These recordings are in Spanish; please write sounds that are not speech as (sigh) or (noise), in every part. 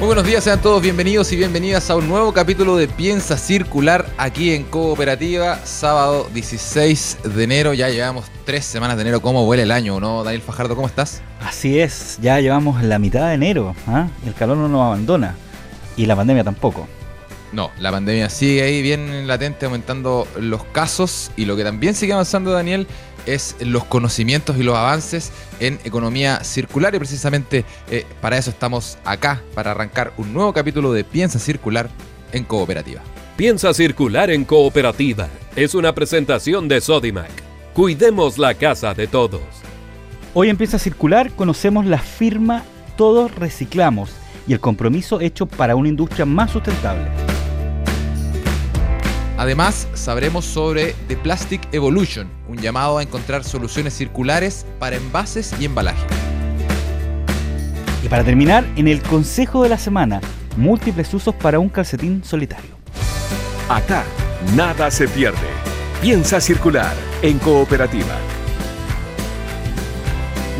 Muy buenos días, sean todos bienvenidos y bienvenidas a un nuevo capítulo de Piensa Circular aquí en Cooperativa, sábado 16 de enero. Ya llevamos tres semanas de enero. ¿Cómo vuela el año, no? Daniel Fajardo, ¿cómo estás? Así es, ya llevamos la mitad de enero. ¿ah? El calor no nos abandona y la pandemia tampoco. No, la pandemia sigue ahí bien latente, aumentando los casos y lo que también sigue avanzando, Daniel, es los conocimientos y los avances en economía circular y precisamente eh, para eso estamos acá, para arrancar un nuevo capítulo de Piensa Circular en Cooperativa. Piensa Circular en Cooperativa es una presentación de Sodimac. Cuidemos la casa de todos. Hoy en Piensa Circular conocemos la firma Todos Reciclamos y el compromiso hecho para una industria más sustentable. Además, sabremos sobre The Plastic Evolution, un llamado a encontrar soluciones circulares para envases y embalaje. Y para terminar, en el consejo de la semana, múltiples usos para un calcetín solitario. Acá, nada se pierde. Piensa circular en cooperativa.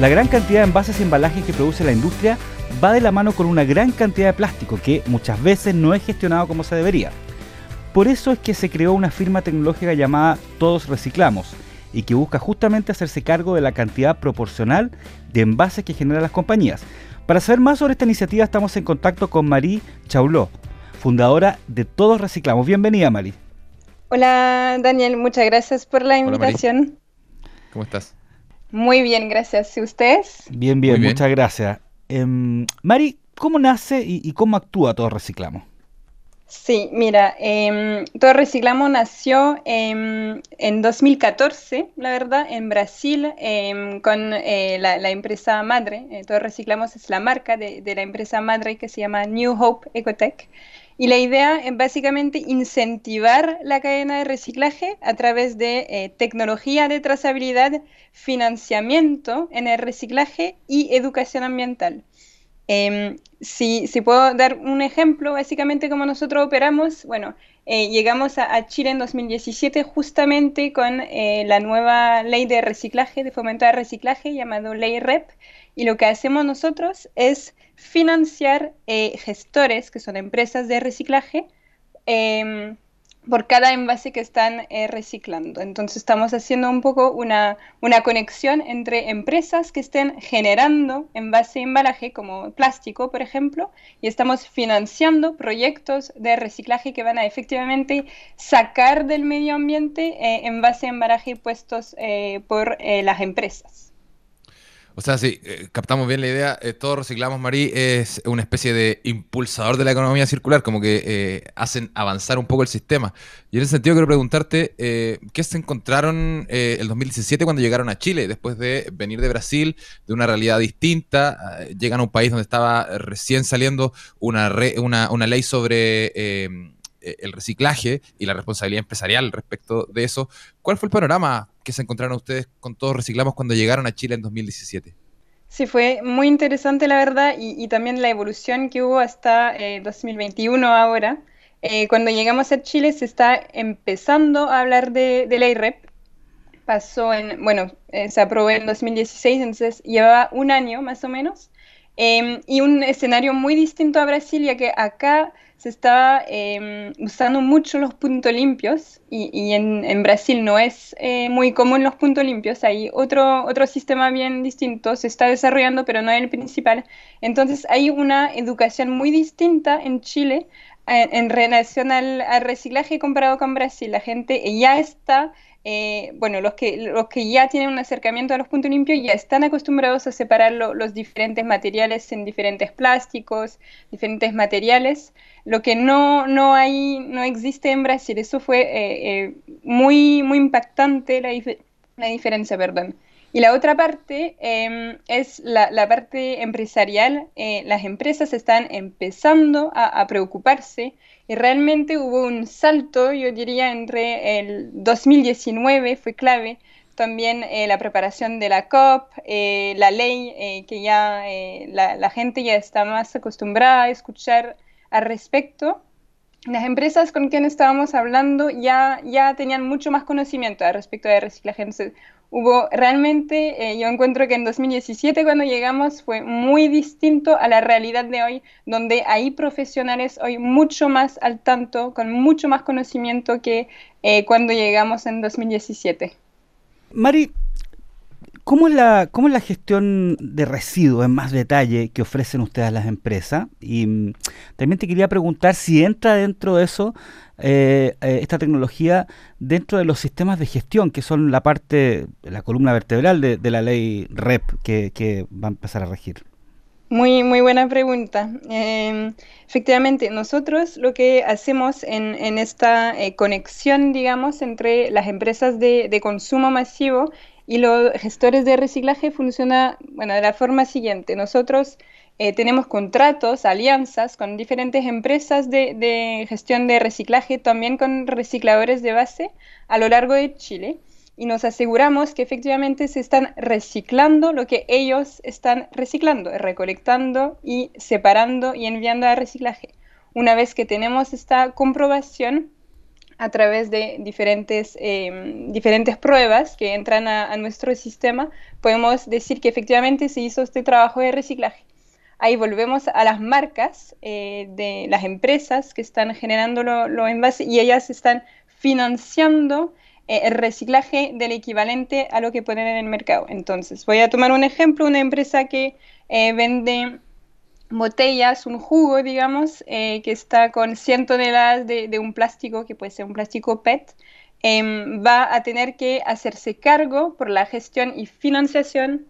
La gran cantidad de envases y embalajes que produce la industria va de la mano con una gran cantidad de plástico que muchas veces no es gestionado como se debería. Por eso es que se creó una firma tecnológica llamada Todos Reciclamos y que busca justamente hacerse cargo de la cantidad proporcional de envases que generan las compañías. Para saber más sobre esta iniciativa estamos en contacto con Marie Chauló, fundadora de Todos Reciclamos. Bienvenida, Marie. Hola, Daniel. Muchas gracias por la invitación. ¿Cómo estás? Muy bien, gracias. ¿Y ustedes? Bien, bien, muchas gracias. Eh, Mari, ¿cómo nace y, y cómo actúa Todos Reciclamos? Sí, mira, eh, Todo Reciclamos nació eh, en 2014, la verdad, en Brasil, eh, con eh, la, la, empresa madre. Eh, Todo Reciclamos es la marca de, de, la empresa madre que se llama New Hope Ecotech. Y la idea es básicamente incentivar la cadena de reciclaje a través de eh, tecnología de trazabilidad, financiamiento en el reciclaje y educación ambiental. Eh, si, puedo dar un ejemplo, básicamente como nosotros operamos, bueno, eh, llegamos a, Chile en 2017 justamente con eh, la nueva ley de reciclaje, de fomento de reciclaje, llamado Ley REP, y lo que hacemos nosotros es financiar eh, gestores, que son empresas de reciclaje, em, por cada envase que están eh, reciclando. Entonces estamos haciendo un poco una, una, conexión entre empresas que estén generando envase y embalaje, como plástico, por ejemplo, y estamos financiando proyectos de reciclaje que van a efectivamente sacar del medio ambiente eh, envase embalaje puestos eh, por eh, las empresas. O sea, sí, eh, captamos bien la idea. Eh, todos reciclamos, Marí, es una especie de impulsador de la economía circular, como que eh, hacen avanzar un poco el sistema. Y en ese sentido quiero preguntarte, eh, ¿qué se encontraron el 2017 cuando llegaron a Chile? Después de venir de Brasil, de una realidad distinta, llegan a un país donde estaba recién saliendo una, re, una, una ley sobre el reciclaje y la responsabilidad empresarial respecto de eso. ¿Cuál fue el panorama que se encontraron ustedes con todos reciclamos cuando llegaron a Chile en 2017? Sí, fue muy interesante la verdad y, también la evolución que hubo hasta eh, 2021 ahora. Eh, cuando llegamos a Chile se está empezando a hablar de, de ley REP. Pasó en, bueno, eh, se aprobó en 2016, entonces llevaba un año más o menos. Em, y un escenario muy distinto a Brasil, ya que acá se estaba eh, usando mucho los puntos limpios y, y en, Brasil no es eh, muy común los puntos limpios, hay otro, otro sistema bien distinto, se está desarrollando pero no es el principal. Entonces hay una educación muy distinta en Chile en, en relación al, al, reciclaje comparado con Brasil. La gente ya está... Eh, bueno, los que, los que ya tienen un acercamiento a los puntos limpios ya están acostumbrados a separar lo, los diferentes materiales en diferentes plásticos, diferentes materiales, lo que no, no, hay, no existe en Brasil. Eso fue eh, eh, muy, muy impactante la, la, diferencia, perdón. Y la otra parte eh, es la, parte empresarial. Eh, las empresas están empezando a, a, preocuparse y realmente hubo un salto, yo diría, entre el 2019, fue clave, también la preparación de la COP, la ley que ya la, la, gente ya está más acostumbrada a escuchar al respecto. Las empresas con quienes estábamos hablando ya, ya tenían mucho más conocimiento al respecto de reciclaje. Entonces, hubo realmente, eh, yo encuentro que en 2017 cuando llegamos fue muy distinto a la realidad de hoy, donde hay profesionales hoy mucho más al tanto, con mucho más conocimiento que eh, cuando llegamos en 2017. Mari, ¿Cómo es, la, ¿Cómo es la gestión de residuos en más detalle que ofrecen ustedes las empresas? Y mm, también te quería preguntar si entra dentro de eso eh, eh, esta tecnología dentro de los sistemas de gestión, que son la parte, la columna vertebral de, la ley REP que, va a empezar a regir. Muy, muy buena pregunta. Em, efectivamente, nosotros lo que hacemos en, esta eh, conexión, digamos, entre las empresas de, consumo masivo y los gestores de reciclaje funciona, bueno, de la forma siguiente. Nosotros eh, tenemos contratos, alianzas con diferentes empresas de, gestión de reciclaje, también con recicladores de base a lo largo de Chile y nos aseguramos que efectivamente se están reciclando lo que ellos están reciclando, recolectando y separando y enviando a reciclaje. Una vez que tenemos esta comprobación a través de diferentes, em, diferentes pruebas que entran a nuestro sistema, podemos decir que efectivamente se hizo este trabajo de reciclaje ahí volvemos a las marcas eh, de las empresas que están generando los lo envases y ellas están financiando eh, el reciclaje del equivalente a lo que ponen en el mercado. Entonces, voy a tomar un ejemplo, una empresa que eh, vende botellas, un jugo, digamos, que está con 100 toneladas de, un plástico, que puede ser un plástico PET, em, va a tener que hacerse cargo por la gestión y financiación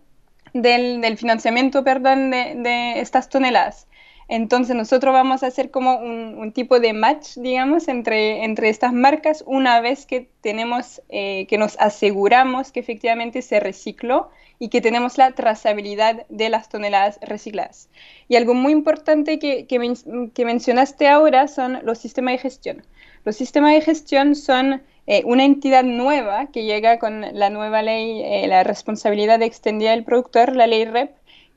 del, financiamiento perdón, de, estas toneladas. Entonces nosotros vamos a hacer como un, tipo de match, digamos, entre, entre estas marcas una vez que tenemos, eh, que nos aseguramos que efectivamente se recicló y que tenemos la trazabilidad de las toneladas recicladas. Y algo muy importante que, que mencionaste ahora son los sistemas de gestión. Los sistemas de gestión son eh, una entidad nueva que llega con la nueva ley, eh, la responsabilidad extendida del productor, la ley REP,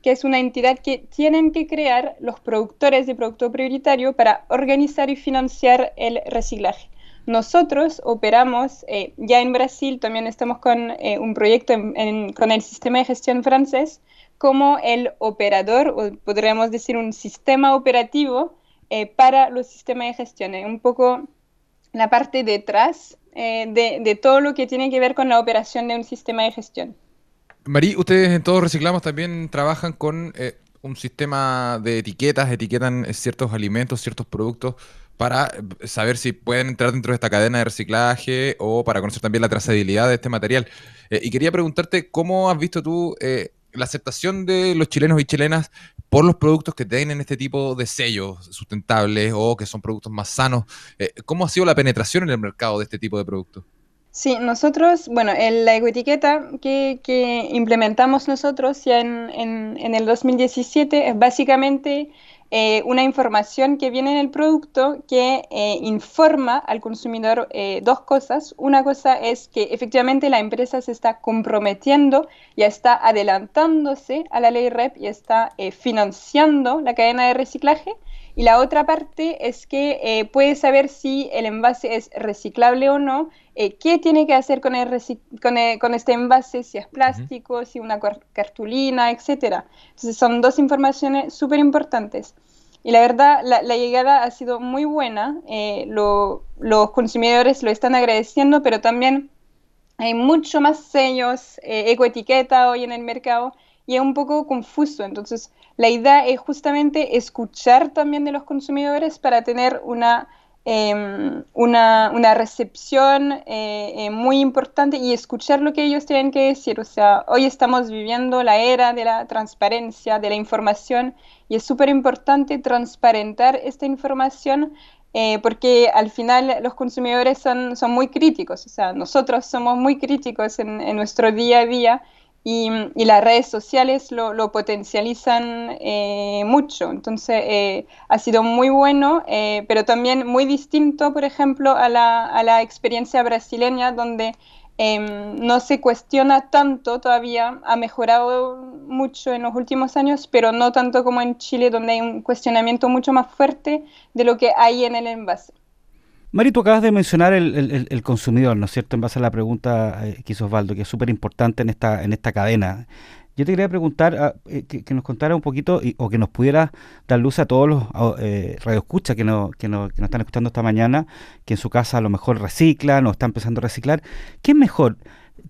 que es una entidad que tienen que crear los productores de producto prioritario para organizar y financiar el reciclaje. Nosotros operamos eh, ya en Brasil, también estamos con un proyecto con el sistema de gestión francés como el operador, o podríamos decir un sistema operativo para los sistemas de gestión. un poco la parte detrás eh, de, todo lo que tiene que ver con la operación de un sistema de gestión. Marí, ustedes en Todos Reciclamos también trabajan con eh, un sistema de etiquetas, etiquetan ciertos alimentos, ciertos productos para saber si pueden entrar dentro de esta cadena de reciclaje o para conocer también la trazabilidad de este material. Eh, y quería preguntarte cómo has visto tú la aceptación de los chilenos y chilenas por los productos que tienen este tipo de sellos sustentables o que son productos más sanos. Eh, ¿Cómo ha sido la penetración en el mercado de este tipo de productos? Sí, nosotros, bueno, la ecoetiqueta que, implementamos nosotros ya en, en, en el 2017 es básicamente eh, una información que viene en el producto que eh, informa al consumidor eh, dos cosas. Una cosa es que efectivamente la empresa se está comprometiendo, ya está adelantándose a la ley REP y está financiando la cadena de reciclaje. Y la otra parte es que puede saber si el envase es reciclable o no, qué tiene que hacer con, el con, con, este envase, si es plástico, si una cartulina, etc. Entonces son dos informaciones súper importantes. Y la verdad, la, llegada ha sido muy buena. Eh, los consumidores lo están agradeciendo, pero también hay mucho más sellos, eh, ecoetiqueta hoy en el mercado y es un poco confuso. Entonces, la idea es justamente escuchar también de los consumidores para tener una Em, una, una, recepción eh, eh, muy importante y escuchar lo que ellos tienen que decir. O sea, hoy estamos viviendo la era de la transparencia, de la información, y es súper importante transparentar esta información eh, porque al final los consumidores son, son muy críticos. O sea, nosotros somos muy críticos en, en nuestro día a día y, las redes sociales lo, potencializan eh, mucho. Entonces, eh, ha sido muy bueno, eh, pero también muy distinto, por ejemplo, a la, a la experiencia brasileña, donde Em, no se cuestiona tanto todavía, ha mejorado mucho en los últimos años, pero no tanto como en Chile, donde hay un cuestionamiento mucho más fuerte de lo que hay en el envase. Mari, tú acabas de mencionar el, consumidor, ¿no es cierto? En base a la pregunta eh, que hizo Osvaldo, que es súper importante en esta, en esta cadena. Yo te quería preguntar ah, eh, que, nos contara un poquito o que nos pudiera dar luz a todos los eh, radioescuchas que, no, que, nos están escuchando esta mañana, que en su casa a lo mejor reciclan o están empezando a reciclar. ¿Qué es mejor?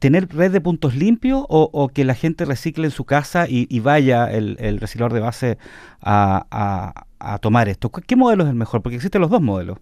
¿Tener red de puntos limpios o, que la gente recicle en su casa y, vaya el, el, reciclador de base a, a tomar esto? ¿Qué modelo es el mejor? Porque existen los dos modelos.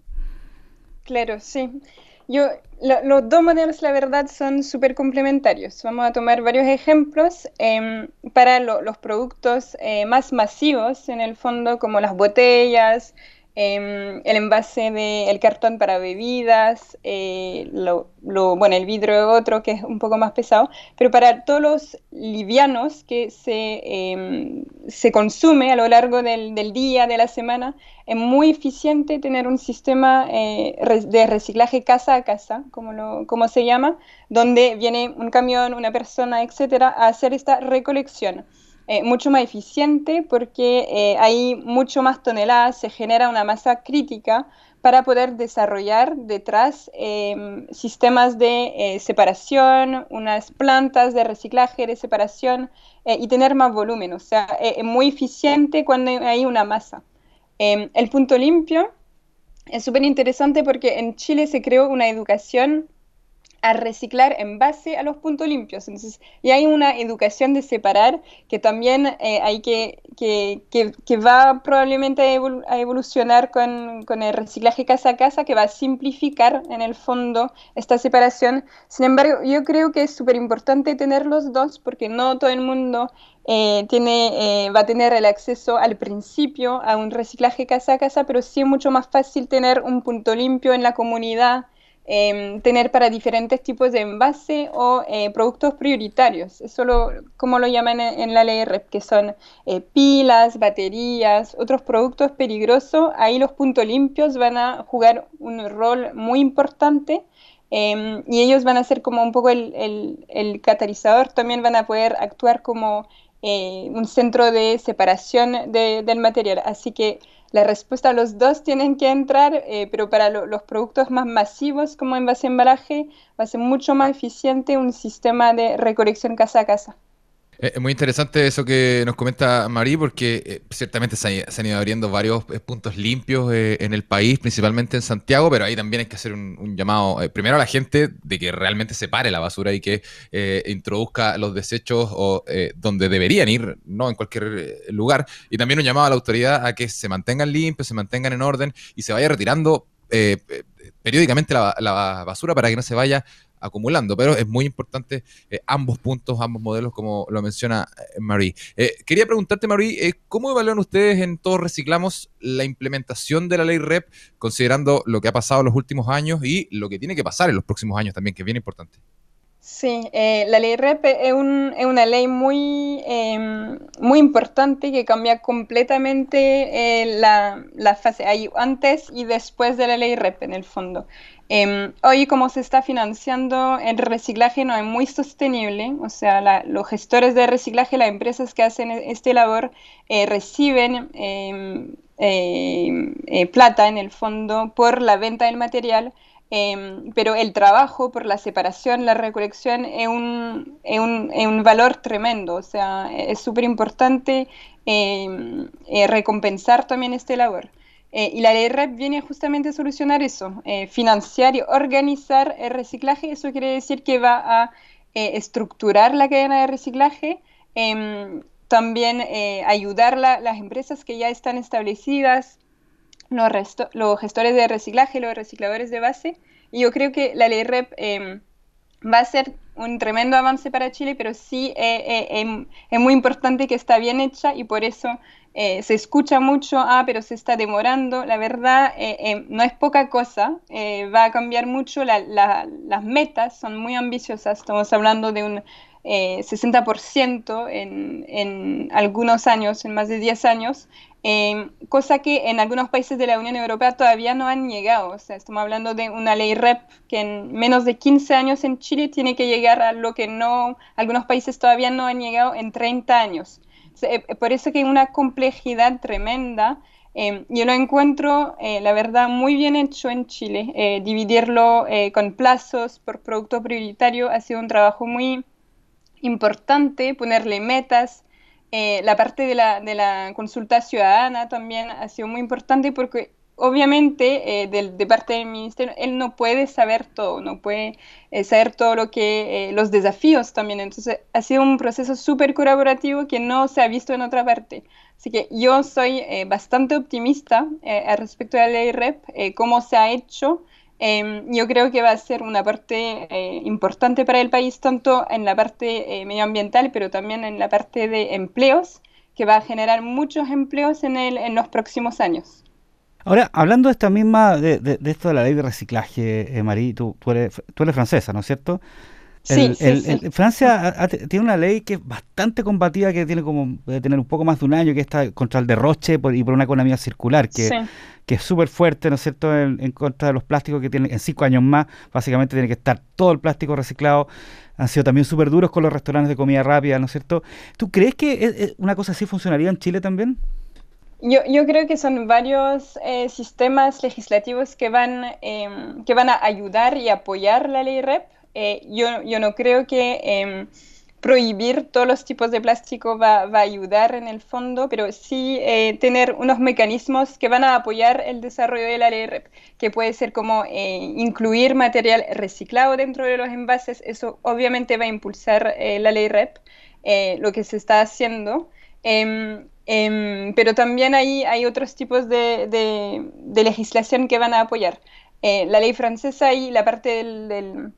Claro, sí. Yo, los dos modelos, la verdad, son súper complementarios. Vamos a tomar varios ejemplos em, para los productos eh, más masivos, en el fondo, como las botellas, Em, el envase de el cartón para bebidas, eh, lo, bueno, el vidrio otro que es un poco más pesado, pero para todos los livianos que se, em, se consume a lo largo del, del, día, de la semana, es muy eficiente tener un sistema eh, de reciclaje casa a casa, como, lo, como se llama, donde viene un camión, una persona, etcétera, a hacer esta recolección. Eh, mucho más eficiente porque eh, hay mucho más toneladas, se genera una masa crítica para poder desarrollar detrás em, sistemas de eh, separación, unas plantas de reciclaje, de separación y tener más volumen. O sea, es muy eficiente cuando hay una masa. Em, el punto limpio es súper interesante porque en Chile se creó una educación a reciclar en base a los puntos limpios. Entonces, y hay una educación de separar que también eh, hay que, que, que, va probablemente a, evolucionar con, con, el reciclaje casa a casa, que va a simplificar en el fondo esta separación. Sin embargo, yo creo que es súper importante tener los dos porque no todo el mundo eh, tiene, eh, va a tener el acceso al principio a un reciclaje casa a casa, pero sí es mucho más fácil tener un punto limpio en la comunidad Em, tener para diferentes tipos de envase o eh, productos prioritarios. Eso lo, como lo llaman en, la ley REP, que son eh, pilas, baterías, otros productos peligrosos. Ahí los puntos limpios van a jugar un rol muy importante. Em, y ellos van a ser como un poco el, el, catalizador, también van a poder actuar como eh, un centro de separación del material. Así que la respuesta a los dos tienen que entrar, eh, pero para los productos más masivos como envase embalaje va a ser mucho más eficiente un sistema de recolección casa a casa. Eh, es muy interesante eso que nos comenta Marí, porque eh, ciertamente se, han ido abriendo varios puntos limpios en el país, principalmente en Santiago, pero ahí también hay que hacer un, llamado primero a la gente de que realmente separe la basura y que introduzca los desechos o, donde deberían ir, no en cualquier lugar, y también un llamado a la autoridad a que se mantengan limpios, se mantengan en orden y se vaya retirando periódicamente la, la, basura para que no se vaya acumulando, pero es muy importante eh, ambos puntos, ambos modelos, como lo menciona eh, Marie. Eh, quería preguntarte, Marie, ¿cómo evalúan ustedes en Todos Reciclamos la implementación de la ley REP, considerando lo que ha pasado en los últimos años y lo que tiene que pasar en los próximos años también, que es bien importante? Sí, la ley REP es, una ley muy, em, muy importante que cambia completamente la, la, fase antes y después de la ley REP en el fondo. Em, hoy, como se está financiando el reciclaje, no es muy sostenible. O sea, los gestores de reciclaje, las empresas que hacen e-, este labor, eh, reciben em, em, eh, plata en el fondo por la venta del material. Pero el trabajo por la separación, la recolección es un, valor tremendo, o sea, es súper importante eh, recompensar también este labor. Eh, y la ley REP viene justamente a solucionar eso, eh, financiar y organizar el reciclaje. Eso quiere decir que va a estructurar la cadena de reciclaje, em, también ayudar a las empresas que ya están establecidas, los, los, gestores de reciclaje, los recicladores de base. Y yo creo que la ley REP em, va a ser un tremendo avance para Chile, pero sí em, es muy importante que está bien hecha y por eso eh, se escucha mucho, ah, pero se está demorando. La verdad, eh, eh, no es poca cosa, va a cambiar mucho. las metas son muy ambiciosas. Estamos hablando de un 60% en, en, algunos años, en más de 10 años, Em, cosa que en algunos países de la Unión Europea todavía no han llegado. O sea, estamos hablando de una ley REP que en menos de 15 años en Chile tiene que llegar a lo que no algunos países todavía no han llegado en 30 años. Eh, por eso que hay una complejidad tremenda. Em, yo lo encuentro, eh, la verdad, muy bien hecho en Chile. Eh, dividirlo con plazos por producto prioritario ha sido un trabajo muy importante, ponerle metas, eh, la parte de la, de la, consulta ciudadana también ha sido muy importante porque obviamente eh, de, parte del ministerio él no puede saber todo, no puede eh, saber todo lo que los desafíos también. Entonces ha sido un proceso súper colaborativo que no se ha visto en otra parte. Así que yo soy bastante optimista al respecto de la ley REP, cómo se ha hecho. Em, yo creo que va a ser una parte eh, importante para el país, tanto en la parte eh, medioambiental, pero también en la parte de empleos, que va a generar muchos empleos en, el, en los próximos años. Ahora, hablando de esta misma, de, esto de la ley de reciclaje, eh, Marí, tú, tú, eres, tú eres francesa, ¿no es cierto? Sí, Francia tiene una ley que es bastante combativa, que tiene como debe tener un poco más de un año, que está contra el derroche y por una economía circular, que, que es súper fuerte, ¿no es cierto?, en, contra de los plásticos que tienen en cinco años más, básicamente tiene que estar todo el plástico reciclado. Han sido también súper duros con los restaurantes de comida rápida, ¿no es cierto? ¿Tú crees que una cosa así funcionaría en Chile también? Yo, yo, creo que son varios eh, sistemas legislativos que van, em, que van a ayudar y apoyar la ley REP. Eh, yo, yo, no creo que em, prohibir todos los tipos de plástico va, va a ayudar en el fondo, pero sí eh, tener unos mecanismos que van a apoyar el desarrollo de la ley REP, que puede ser como eh, incluir material reciclado dentro de los envases, eso obviamente va a impulsar eh, la ley REP, lo que se está haciendo. Em, em, pero también hay, hay otros tipos de, de, legislación que van a apoyar. la ley francesa y la parte del del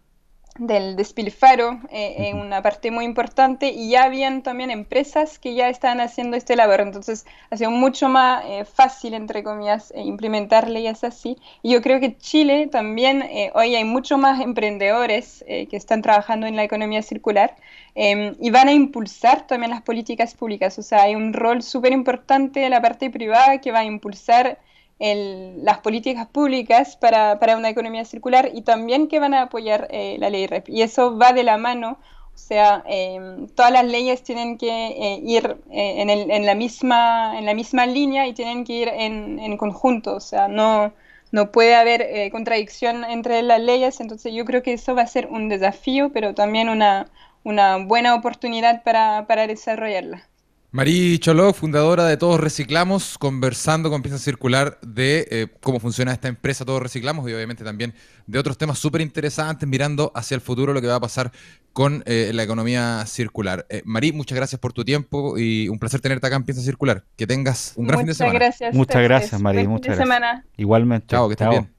despilfaro eh, en una parte muy importante y ya habían también empresas que ya estaban haciendo este labor, entonces ha sido mucho más eh, fácil, entre comillas, eh, implementar leyes así. Y yo creo que Chile también, hoy hay mucho más emprendedores que están trabajando en la economía circular em, y van a impulsar también las políticas públicas, o sea, hay un rol súper importante de la parte privada que va a impulsar las políticas públicas para, para, una economía circular y también que van a apoyar eh, la ley REP. Y eso va de la mano, o sea, em, todas las leyes tienen que eh, ir eh, en, el, en, la misma, en la misma línea y tienen que ir en, en conjunto, o sea, no, no puede haber contradicción entre las leyes, entonces yo creo que eso va a ser un desafío, pero también una, una buena oportunidad para, para desarrollarla. Marí Choló, fundadora de Todos Reciclamos, conversando con Pieza Circular de eh, cómo funciona esta empresa Todos Reciclamos y obviamente también de otros temas súper interesantes, mirando hacia el futuro lo que va a pasar con eh, la economía circular. Eh, Marí, muchas gracias por tu tiempo y un placer tenerte acá en Pieza Circular. Que tengas un gran fin de semana. Gracias, muchas gracias, Marí. Muchas gracias. Semana. Igualmente. Chao, que estés bien.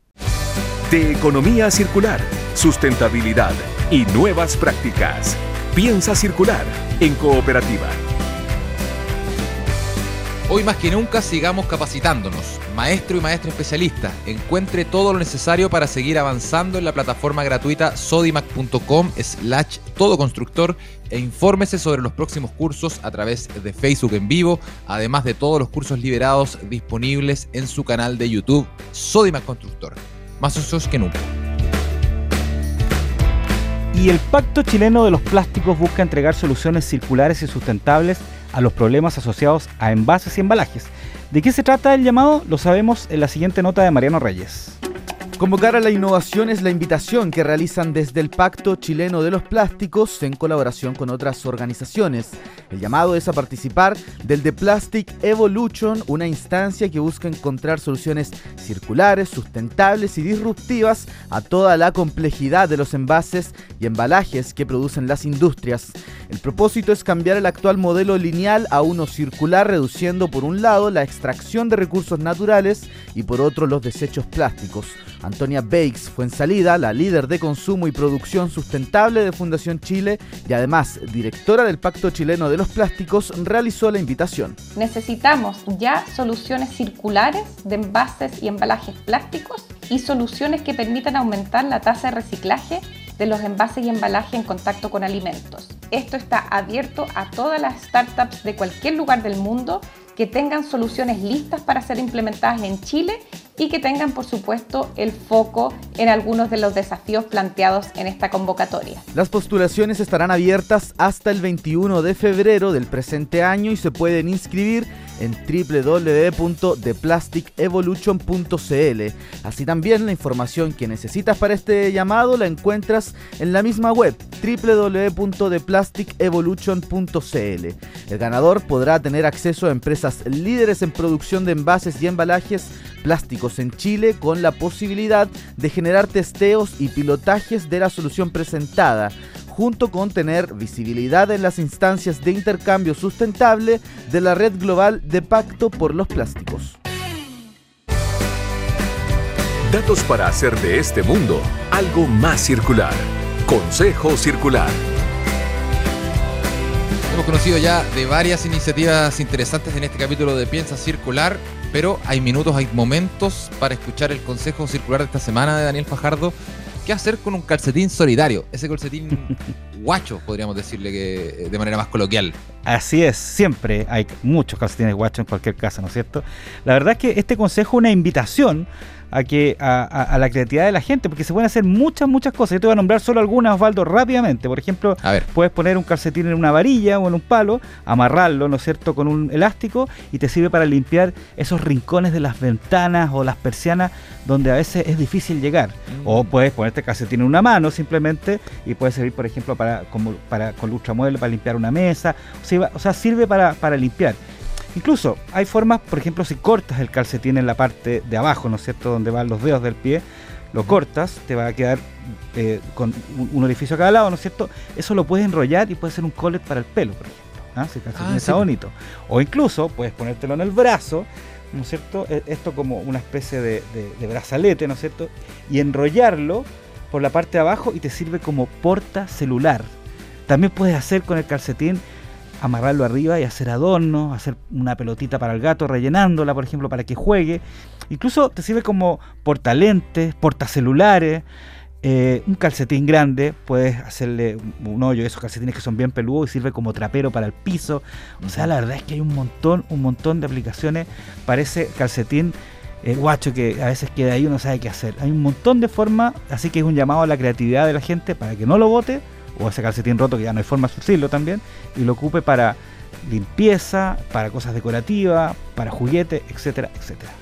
De economía circular, sustentabilidad y nuevas prácticas. Piensa circular en cooperativa. Hoy más que nunca sigamos capacitándonos. Maestro y maestra especialista, encuentre todo lo necesario para seguir avanzando en la plataforma gratuita sodimac.com slash todoconstructor e infórmese sobre los próximos cursos a través de Facebook en vivo, además de todos los cursos liberados disponibles en su canal de YouTube Sodimac Constructor. Más socios que nunca. Y el Pacto Chileno de los Plásticos busca entregar soluciones circulares y sustentables a los problemas asociados a envases y embalajes. ¿De qué se trata el llamado? Lo sabemos en la siguiente nota de Mariano Reyes. Convocar a la innovación es la invitación que realizan desde el Pacto Chileno de los Plásticos en colaboración con otras organizaciones. El llamado es a participar del The Plastic Evolution, una instancia que busca encontrar soluciones circulares, sustentables y disruptivas a toda la complejidad de los envases y embalajes que producen las industrias. El propósito es cambiar el actual modelo lineal a uno circular, reduciendo por un lado la extracción de recursos naturales y por otro los desechos plásticos. Antonia Bakes fue en salida, la líder de consumo y producción sustentable de Fundación Chile y además directora del Pacto Chileno de los Plásticos, realizó la invitación. Necesitamos ya soluciones circulares de envases y embalajes plásticos y soluciones que permitan aumentar la tasa de reciclaje de los envases y embalajes en contacto con alimentos. Esto está abierto a todas las startups de cualquier lugar del mundo que tengan soluciones listas para ser implementadas en Chile y que tengan, por supuesto, el foco en algunos de los desafíos planteados en esta convocatoria. Las postulaciones estarán abiertas hasta el 21 de febrero del presente año y se pueden inscribir en www.theplasticevolution.cl. Así también la información que necesitas para este llamado la encuentras en la misma web www.theplasticevolution.cl. El ganador podrá tener acceso a empresas líderes en producción de envases y embalajes plásticos en Chile con la posibilidad de generar testeos y pilotajes de la solución presentada, junto con tener visibilidad en las instancias de intercambio sustentable de la red global de pacto por los plásticos. Datos para hacer de este mundo algo más circular. Consejo Circular. Hemos conocido ya de varias iniciativas interesantes en este capítulo de Piensa Circular, pero hay minutos, hay momentos para escuchar el consejo circular de esta semana de Daniel Fajardo. ¿Qué hacer con un calcetín solidario? Ese calcetín (laughs) guacho, podríamos decirle que de manera más coloquial. Así es, siempre hay muchos calcetines guachos en cualquier casa, ¿no es cierto? La verdad es que este consejo es una invitación a que a, la creatividad de la gente, porque se pueden hacer muchas, muchas cosas. Yo te voy a nombrar solo algunas, Osvaldo, rápidamente. Por ejemplo, puedes poner un calcetín en una varilla o en un palo, amarrarlo, ¿no es cierto?, con un elástico y te sirve para limpiar esos rincones de las ventanas o las persianas donde a veces es difícil llegar. O mm. puedes ponerte calcetín en una mano simplemente y puede servir, por ejemplo, para, como, para con ultramueble para limpiar una mesa. O sea, sirve para, para limpiar. Incluso hay formas, por ejemplo, si cortas el calcetín en la parte de abajo, ¿no es cierto?, donde van los dedos del pie, lo cortas, te va a quedar eh, con un, orificio a cada lado, ¿no es cierto? Eso lo puedes enrollar y puede ser un collet para el pelo, por ejemplo. ¿ah? Si el calcetín ah, está bonito. O incluso puedes ponértelo en el brazo, ¿no es cierto? E, esto como una especie de, de brazalete, ¿no es cierto? Y enrollarlo por la parte de abajo y te sirve como porta celular. También puedes hacer con el calcetín amarrarlo arriba y hacer adornos, hacer una pelotita para el gato rellenándola, por ejemplo, para que juegue. Incluso te sirve como portalentes, portacelulares, eh, un calcetín grande, puedes hacerle un hoyo, esos calcetines que son bien peludos y sirve como trapero para el piso. O sea, la verdad es que hay un montón, un montón de aplicaciones para ese calcetín eh, guacho que a veces queda ahí y uno sabe qué hacer. Hay un montón de formas, así que es un llamado a la creatividad de la gente para que no lo vote o ese calcetín roto que ya no hay forma de surcirlo también, y lo ocupe para limpieza, para cosas decorativas, para juguetes, etcétera, etcétera.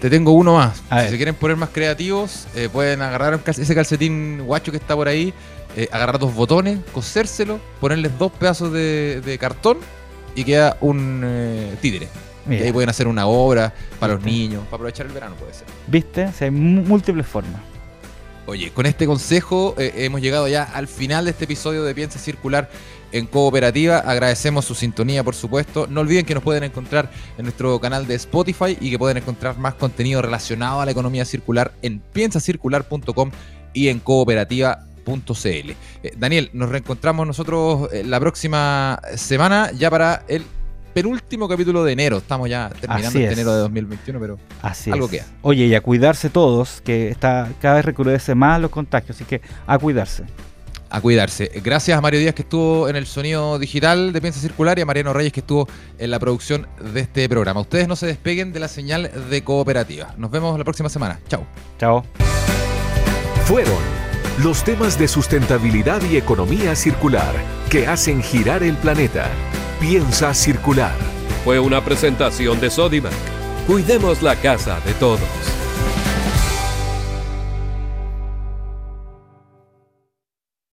Te tengo uno más. si se quieren poner más creativos, eh, pueden agarrar ese calcetín guacho que está por ahí, eh, agarrar dos botones, cosérselo, ponerles dos pedazos de, cartón y queda un eh, títere. Y ahí pueden hacer una obra para los niños, para aprovechar el verano puede ser. ¿Viste? hay múltiples formas. Oye, con este consejo eh, hemos llegado ya al final de este episodio de Piensa Circular en Cooperativa. Agradecemos su sintonía, por supuesto. No olviden que nos pueden encontrar en nuestro canal de Spotify y que pueden encontrar más contenido relacionado a la economía circular en piensacircular.com y en cooperativa.cl. Eh, Daniel, nos reencontramos nosotros eh, la próxima semana ya para el penúltimo capítulo de enero. Estamos ya terminando este enero de 2021, pero así algo queda. Oye, y a cuidarse todos, que está cada vez recrudece más los contagios, así que a cuidarse. A cuidarse. Gracias a Mario Díaz que estuvo en el sonido digital de Piensa Circular y a Mariano Reyes que estuvo en la producción de este programa. Ustedes no se despeguen de la señal de cooperativa. Nos vemos la próxima semana. Chao. Chao. Fueron los temas de sustentabilidad y economía circular que hacen girar el planeta. Piensa circular. Fue una presentación de Sodimac. Cuidemos la casa de todos.